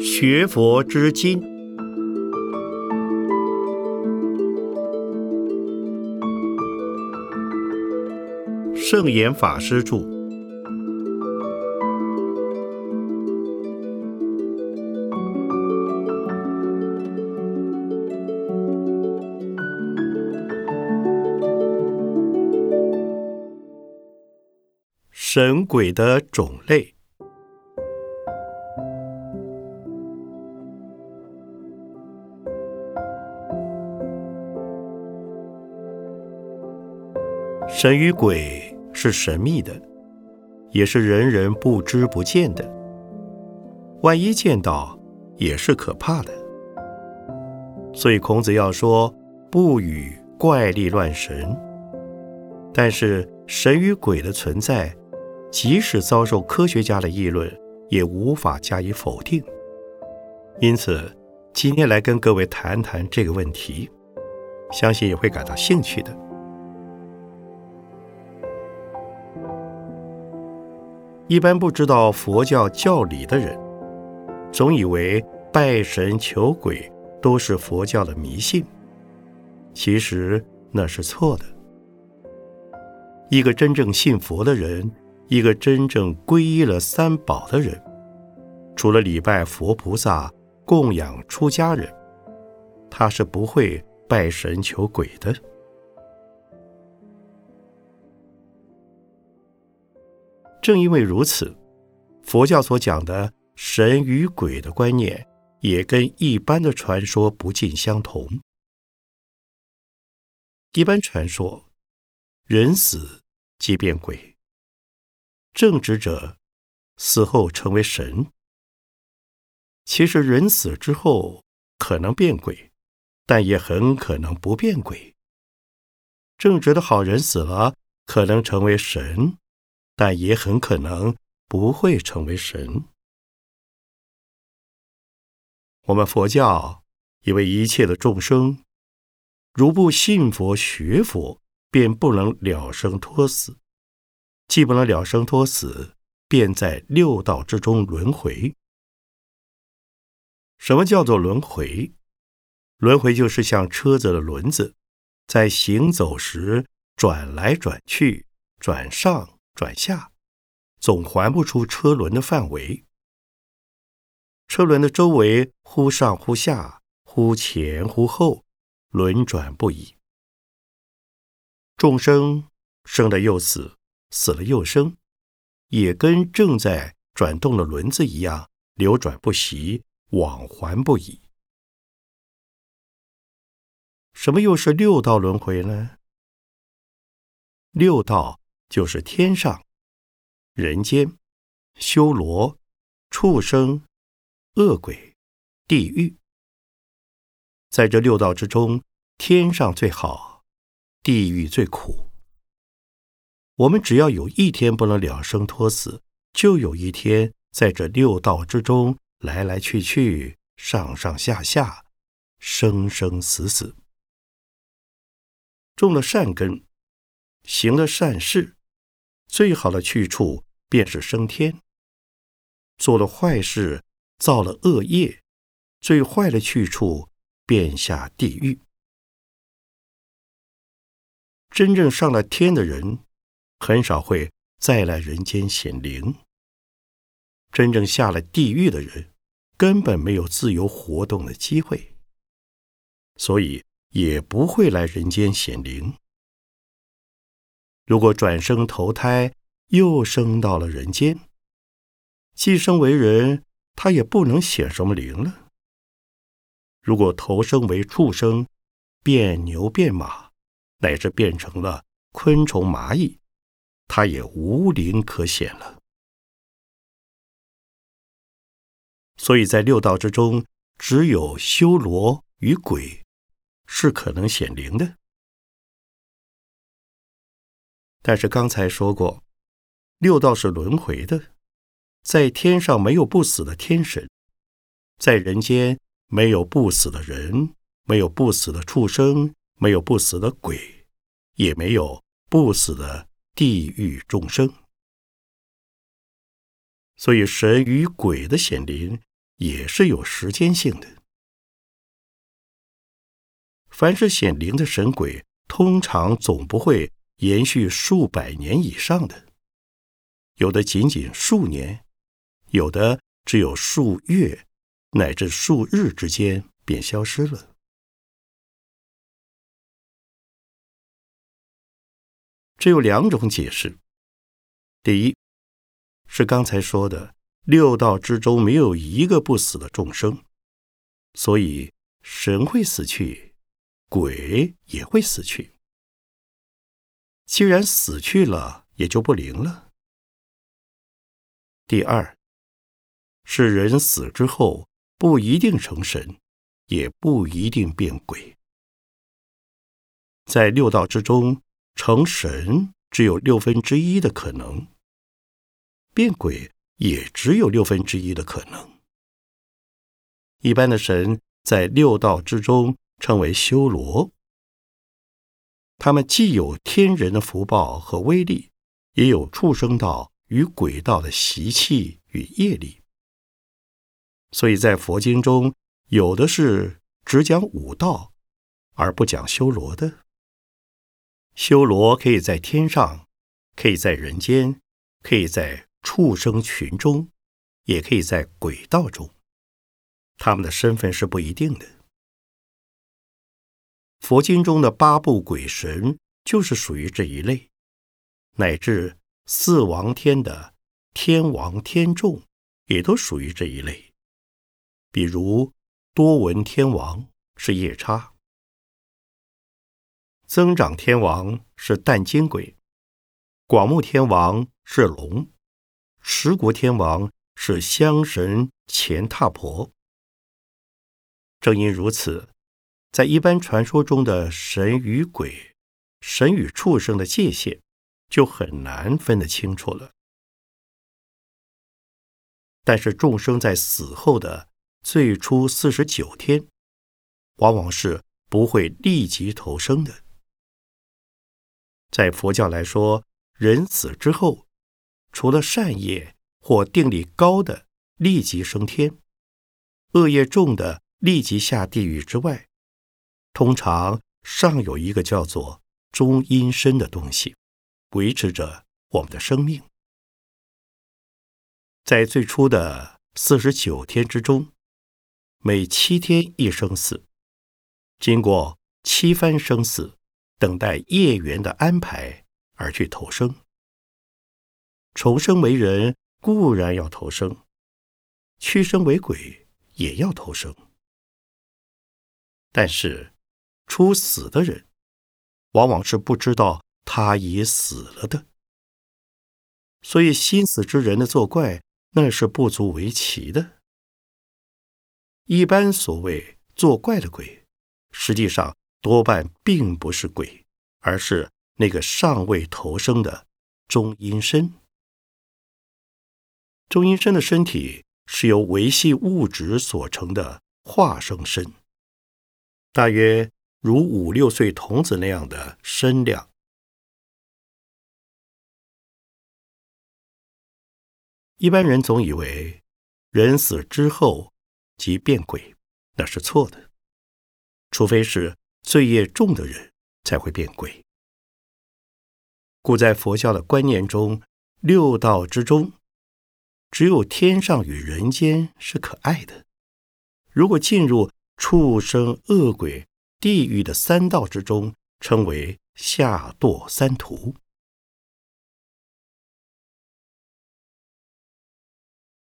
学佛之经，圣严法师著。神鬼的种类。神与鬼是神秘的，也是人人不知不见的。万一见到，也是可怕的。所以孔子要说：“不与怪力乱神。”但是神与鬼的存在。即使遭受科学家的议论，也无法加以否定。因此，今天来跟各位谈谈这个问题，相信也会感到兴趣的。一般不知道佛教教理的人，总以为拜神求鬼都是佛教的迷信，其实那是错的。一个真正信佛的人。一个真正皈依了三宝的人，除了礼拜佛菩萨、供养出家人，他是不会拜神求鬼的。正因为如此，佛教所讲的神与鬼的观念，也跟一般的传说不尽相同。一般传说，人死即变鬼。正直者死后成为神。其实人死之后可能变鬼，但也很可能不变鬼。正直的好人死了，可能成为神，但也很可能不会成为神。我们佛教以为一切的众生，如不信佛学佛，便不能了生脱死。既不能了生脱死，便在六道之中轮回。什么叫做轮回？轮回就是像车子的轮子，在行走时转来转去，转上转下，总还不出车轮的范围。车轮的周围忽上忽下，忽前忽后，轮转不已。众生生了又死。死了又生，也跟正在转动的轮子一样，流转不息，往还不已。什么又是六道轮回呢？六道就是天上、人间、修罗、畜生、恶鬼、地狱。在这六道之中，天上最好，地狱最苦。我们只要有一天不能了生脱死，就有一天在这六道之中来来去去、上上下下、生生死死。种了善根，行了善事，最好的去处便是升天；做了坏事，造了恶业，最坏的去处便下地狱。真正上了天的人。很少会再来人间显灵。真正下了地狱的人，根本没有自由活动的机会，所以也不会来人间显灵。如果转生投胎，又生到了人间，既生为人，他也不能显什么灵了。如果投生为畜生，变牛变马，乃至变成了昆虫蚂蚁。他也无灵可显了，所以在六道之中，只有修罗与鬼是可能显灵的。但是刚才说过，六道是轮回的，在天上没有不死的天神，在人间没有不死的人，没有不死的畜生，没有不死的鬼，也没有不死的。地狱众生，所以神与鬼的显灵也是有时间性的。凡是显灵的神鬼，通常总不会延续数百年以上的，有的仅仅数年，有的只有数月乃至数日之间便消失了。只有两种解释：第一，是刚才说的六道之中没有一个不死的众生，所以神会死去。鬼也会死去，既然死去了，也就不灵了。第二，是人死之后不一定成神，也不一定变鬼。在六道之中，成神只有六分之一的可能，变鬼也只有六分之一的可能。一般的神在六道之中。称为修罗，他们既有天人的福报和威力，也有畜生道与鬼道的习气与业力。所以在佛经中，有的是只讲五道，而不讲修罗的。修罗可以在天上，可以在人间，可以在畜生群中，也可以在鬼道中，他们的身份是不一定的。佛经中的八部鬼神就是属于这一类，乃至四王天的天王天众也都属于这一类。比如多闻天王是夜叉，增长天王是淡金鬼，广目天王是龙，持国天王是香神乾闼婆。正因如此。在一般传说中的神与鬼、神与畜生的界限，就很难分得清楚了。但是众生在死后的最初四十九天，往往是不会立即投生的。在佛教来说，人死之后，除了善业或定力高的立即升天，恶业重的立即下地狱之外，通常尚有一个叫做中阴身的东西，维持着我们的生命。在最初的四十九天之中，每七天一生死，经过七番生死，等待业缘的安排而去投生。重生为人固然要投生，屈生为鬼也要投生，但是。初死的人，往往是不知道他已死了的，所以心死之人的作怪，那是不足为奇的。一般所谓作怪的鬼，实际上多半并不是鬼，而是那个尚未投生的中阴身。中阴身的身体是由维系物质所成的化生身，大约。如五六岁童子那样的身量，一般人总以为人死之后即变鬼，那是错的。除非是罪业重的人才会变鬼。故在佛教的观念中，六道之中，只有天上与人间是可爱的。如果进入畜生恶鬼，地狱的三道之中，称为下堕三途。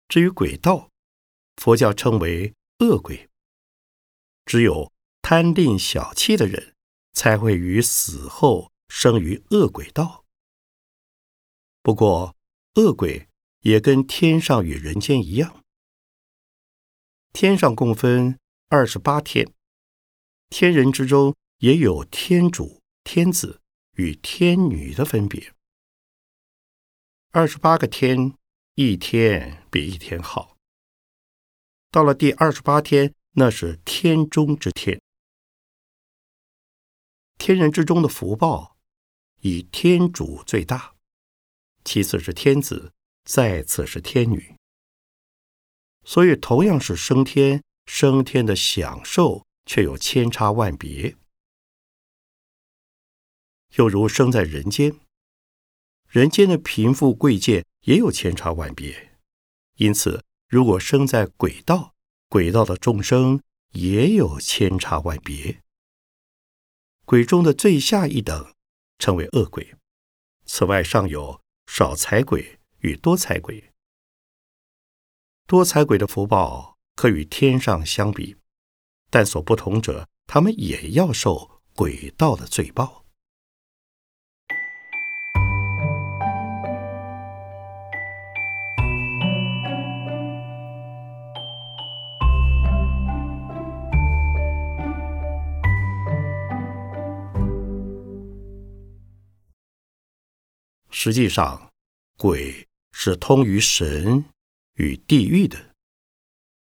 至于鬼道，佛教称为恶鬼。只有贪吝小气的人，才会于死后生于恶鬼道。不过，恶鬼也跟天上与人间一样，天上共分二十八天。天人之中也有天主、天子与天女的分别。二十八个天，一天比一天好。到了第二十八天，那是天中之天。天人之中的福报，以天主最大，其次是天子，再次是天女。所以同样是升天，升天的享受却有千差万别。又如生在人间，人间的贫富贵贱也有千差万别。因此，如果生在鬼道，鬼道的众生也有千差万别。鬼中的最下一等称为恶鬼。此外，尚有少财鬼与多财鬼。多财鬼的福报可与天上相比，但所不同者，他们也要受鬼道的罪报。实际上，鬼是通于神与地狱的。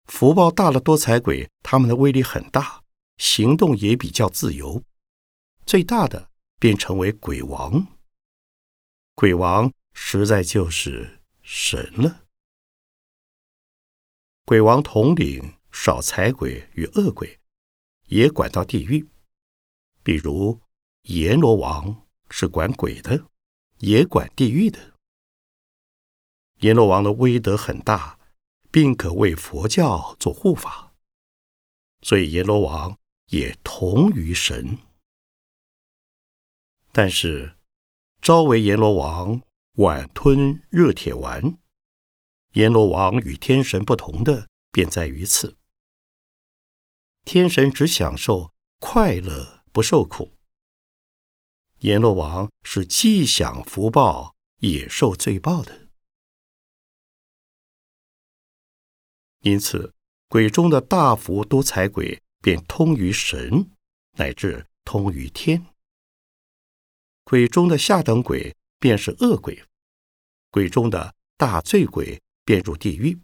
福报大的多财鬼，他们的威力很大，行动也比较自由。最大的便成为鬼王。鬼王实在就是神了。鬼王统领少财鬼与恶鬼，也管到地狱。比如阎罗王是管鬼的。也管地狱的阎罗王的威德很大，并可为佛教做护法，所以阎罗王也同于神。但是，朝为阎罗王，晚吞热铁丸。阎罗王与天神不同的，便在于此：天神只享受快乐，不受苦。阎罗王是既享福报也受罪报的，因此鬼中的大福多财鬼便通于神，乃至通于天；鬼中的下等鬼便是恶鬼，鬼中的大罪鬼便入地狱。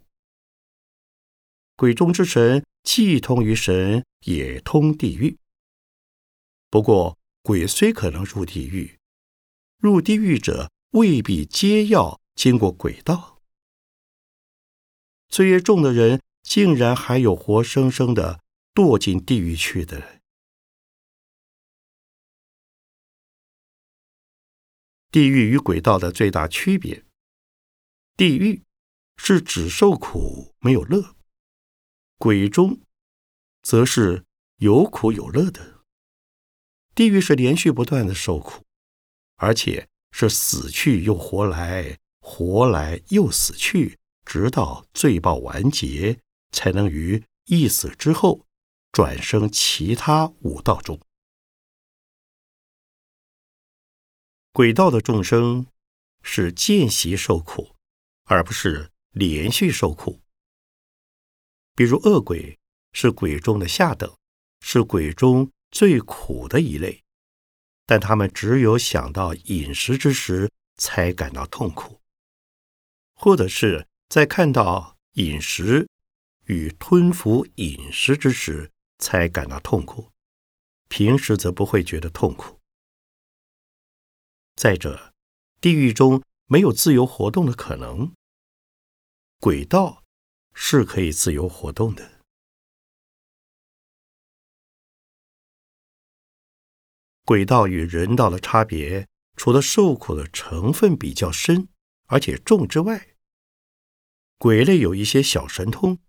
鬼中之神既通于神，也通地狱。不过。鬼虽可能入地狱，入地狱者未必皆要经过鬼道。罪业重的人，竟然还有活生生的堕进地狱去的人。地狱与鬼道的最大区别：地狱是只受苦没有乐，鬼中则是有苦有乐的。地狱是连续不断的受苦，而且是死去又活来，活来又死去，直到罪报完结，才能于一死之后转生其他五道中。鬼道的众生是间习受苦，而不是连续受苦。比如恶鬼是鬼中的下等，是鬼中。最苦的一类，但他们只有想到饮食之时才感到痛苦，或者是在看到饮食与吞服饮食之时才感到痛苦，平时则不会觉得痛苦。再者，地狱中没有自由活动的可能，轨道是可以自由活动的。鬼道与人道的差别，除了受苦的成分比较深而且重之外，鬼类有一些小神通，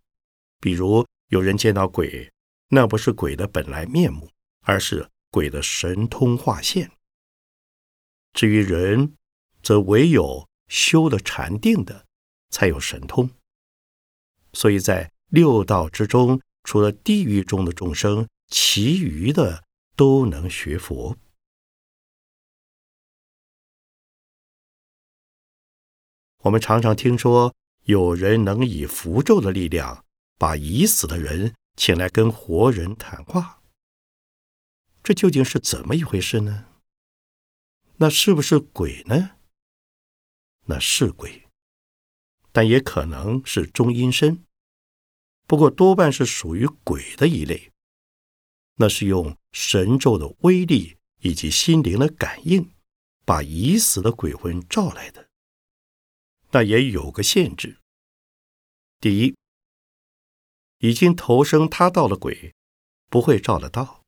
比如有人见到鬼，那不是鬼的本来面目，而是鬼的神通化现。至于人，则唯有修了禅定的才有神通。所以在六道之中，除了地狱中的众生，其余的。都能学佛。我们常常听说有人能以符咒的力量把已死的人请来跟活人谈话，这究竟是怎么一回事呢？那是不是鬼呢？那是鬼，但也可能是中阴身，不过多半是属于鬼的一类。那是用神咒的威力以及心灵的感应，把已死的鬼魂召来的。那也有个限制：第一，已经投生他道的鬼不会照得到；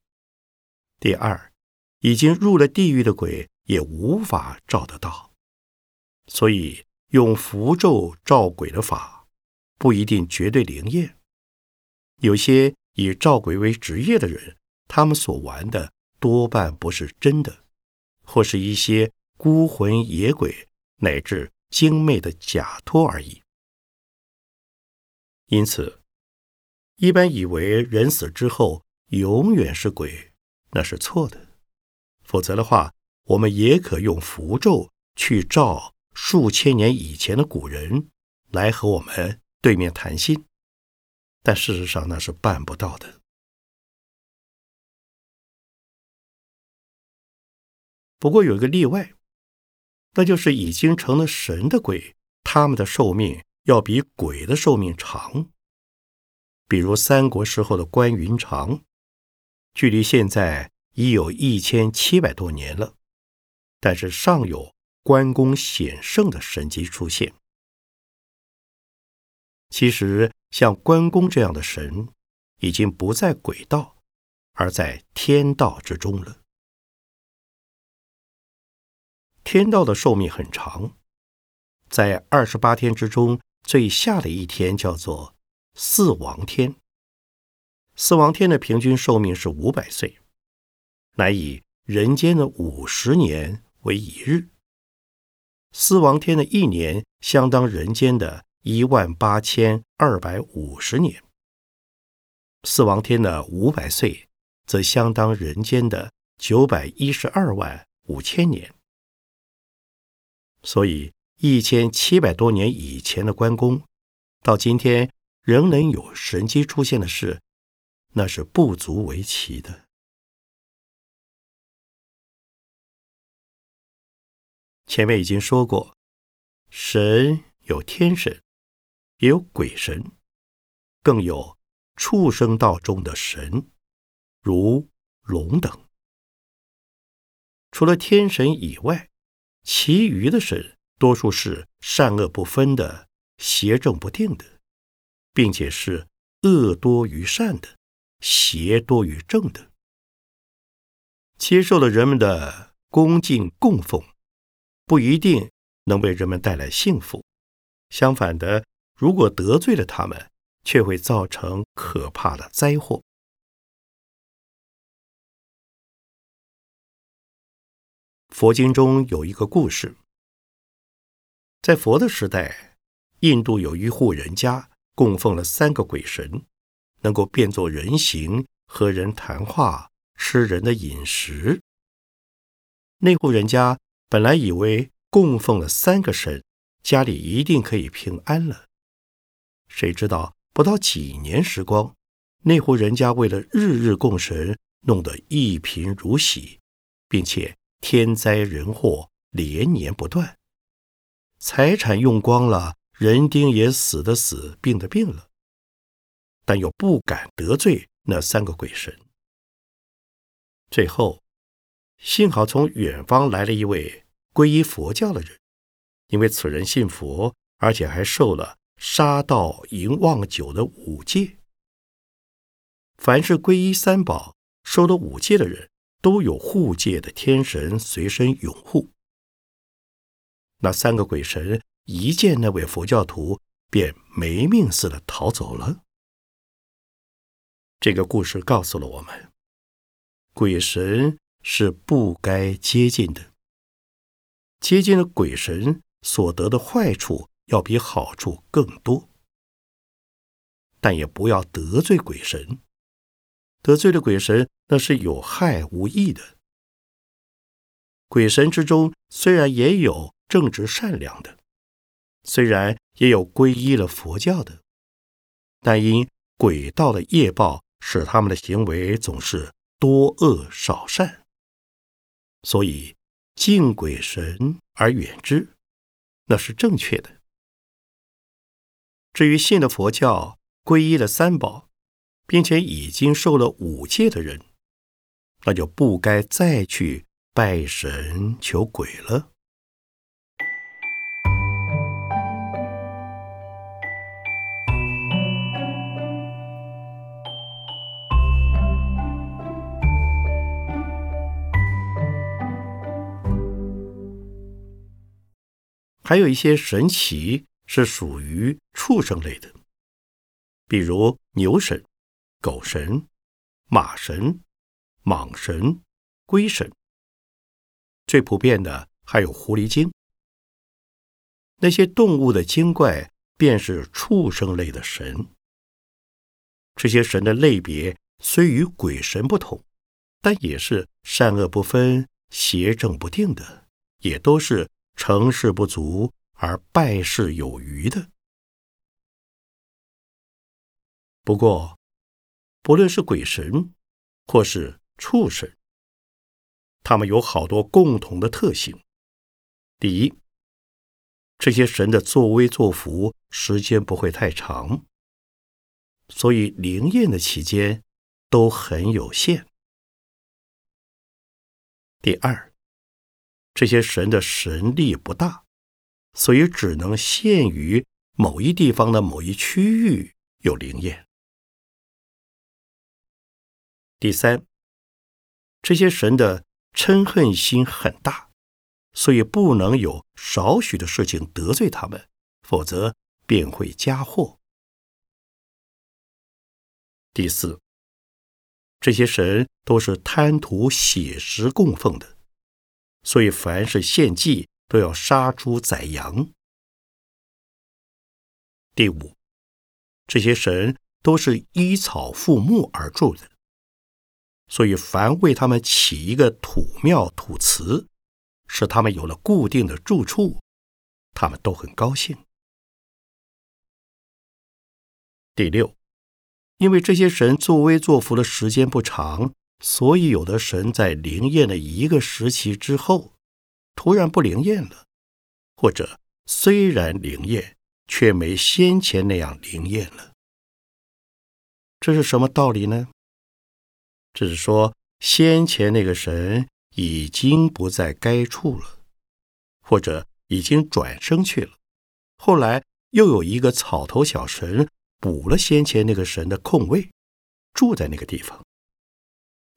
第二，已经入了地狱的鬼也无法照得到。所以，用符咒照鬼的法不一定绝对灵验。有些以照鬼为职业的人，他们所玩的多半不是真的，或是一些孤魂野鬼乃至精魅的假托而已。因此，一般以为人死之后永远是鬼，那是错的。否则的话，我们也可用符咒去照数千年以前的古人来和我们对面谈心，但事实上那是办不到的。不过有一个例外，那就是已经成了神的鬼，他们的寿命。要比鬼的寿命长，比如三国时候的关云长，距离现在已有一千七百多年了，但是尚有关公显圣的神迹出现。其实，像关公这样的神，已经不在鬼道，而在天道之中了。天道的寿命很长，在二十八天之中。最下的一天叫做四王天。四王天的平均寿命是五百岁，乃以人间的五十年为一日。四王天的一年相当人间的一万八千二百五十年。四王天的五百岁则相当人间的九百一十二万五千年。所以。一千七百多年以前的关公，到今天仍能有神迹出现的事，那是不足为奇的。前面已经说过，神有天神，也有鬼神，更有畜生道中的神，如龙等。除了天神以外，其余的神。多数是善恶不分的、邪正不定的，并且是恶多于善的、邪多于正的。接受了人们的恭敬供奉，不一定能为人们带来幸福。相反的，如果得罪了他们，却会造成可怕的灾祸。佛经中有一个故事。在佛的时代，印度有一户人家供奉了三个鬼神，能够变作人形和人谈话、吃人的饮食。那户人家本来以为供奉了三个神，家里一定可以平安了。谁知道不到几年时光，那户人家为了日日供神，弄得一贫如洗，并且天灾人祸连年不断。财产用光了，人丁也死的死，病的病了，但又不敢得罪那三个鬼神。最后，幸好从远方来了一位皈依佛教的人，因为此人信佛，而且还受了杀盗淫妄酒的五戒。凡是皈依三宝、受了五戒的人，都有护戒的天神随身拥护。那三个鬼神一见那位佛教徒，便没命似的逃走了。这个故事告诉了我们，鬼神是不该接近的。接近了鬼神，所得的坏处要比好处更多。但也不要得罪鬼神，得罪了鬼神，那是有害无益的。鬼神之中虽然也有。正直善良的，虽然也有皈依了佛教的，但因鬼道的业报，使他们的行为总是多恶少善，所以敬鬼神而远之，那是正确的。至于信了佛教、皈依了三宝，并且已经受了五戒的人，那就不该再去拜神求鬼了。还有一些神奇是属于畜生类的比如牛神狗神马神蟒神、龟神。最普遍的还有狐狸精。那些动物的精怪便是畜生类的神。这些神的类别虽与鬼神不同，但也是善恶不分、邪正不定的，也都是成事不足而败事有余的。不过，不论是鬼神或是畜神，他们有好多共同的特性。第一，这些神的作威作福时间不会太长。所以灵验的期间都很有限。第二，这些神的神力不大，所以只能限于某一地方的某一区域有灵验。第三，这些神的嗔恨心很大，所以不能有少许的事情得罪他们，否则便会加祸。第四，这些神都是贪图血食供奉的，所以凡是献祭都要杀猪宰羊。第五，这些神都是依草附木而住的，所以凡为他们起一个土庙土祠，使他们有了固定的住处，他们都很高兴。第六。因为这些神作威作福的时间不长，所以有的神在灵验了一个时期之后，突然不灵验了，或者虽然灵验，却没先前那样灵验了。这是什么道理呢？这是说先前那个神已经不在该处了，或者已经转生去了，后来又有一个草头小神。补了先前那个神的空位，住在那个地方，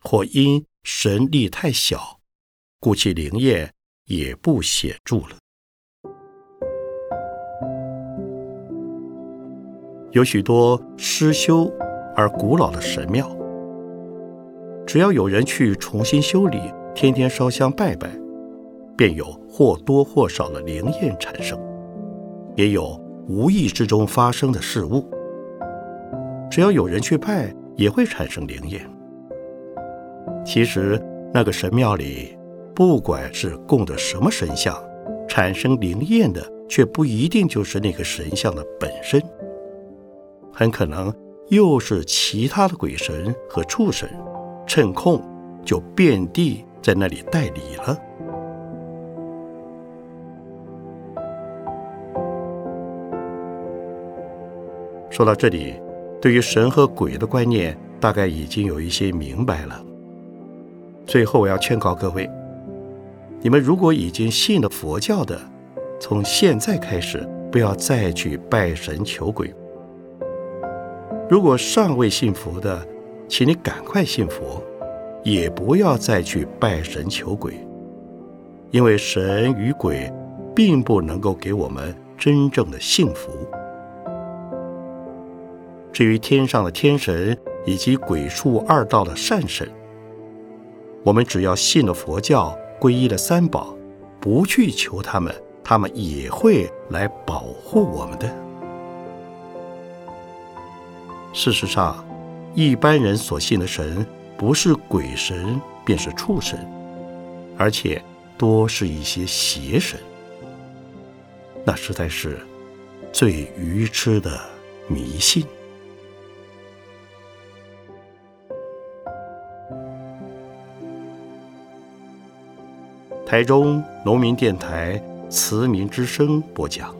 或因神力太小，故其灵验也不显著了。有许多失修而古老的神庙，只要有人去重新修理，天天烧香拜拜，便有或多或少的灵验产生，也有无意之中发生的事物。只要有人去拜，也会产生灵验。其实那个神庙里，不管是供的什么神像，产生灵验的却不一定就是那个神像的本身，很可能又是其他的鬼神和畜神，趁空就遍地在那里代理了。说到这里。对于神和鬼的观念，大概已经有一些明白了。最后，我要劝告各位：你们如果已经信了佛教的，从现在开始不要再去拜神求鬼；如果尚未信佛的，请你赶快信佛，也不要再去拜神求鬼，因为神与鬼并不能够给我们真正的幸福。至于天上的天神以及鬼畜二道的善神，我们只要信了佛教，皈依了三宝，不去求他们，他们也会来保护我们的。事实上，一般人所信的神，不是鬼神，便是畜神，而且多是一些邪神，那实在是最愚痴的迷信。台中农民电台慈民之声播讲。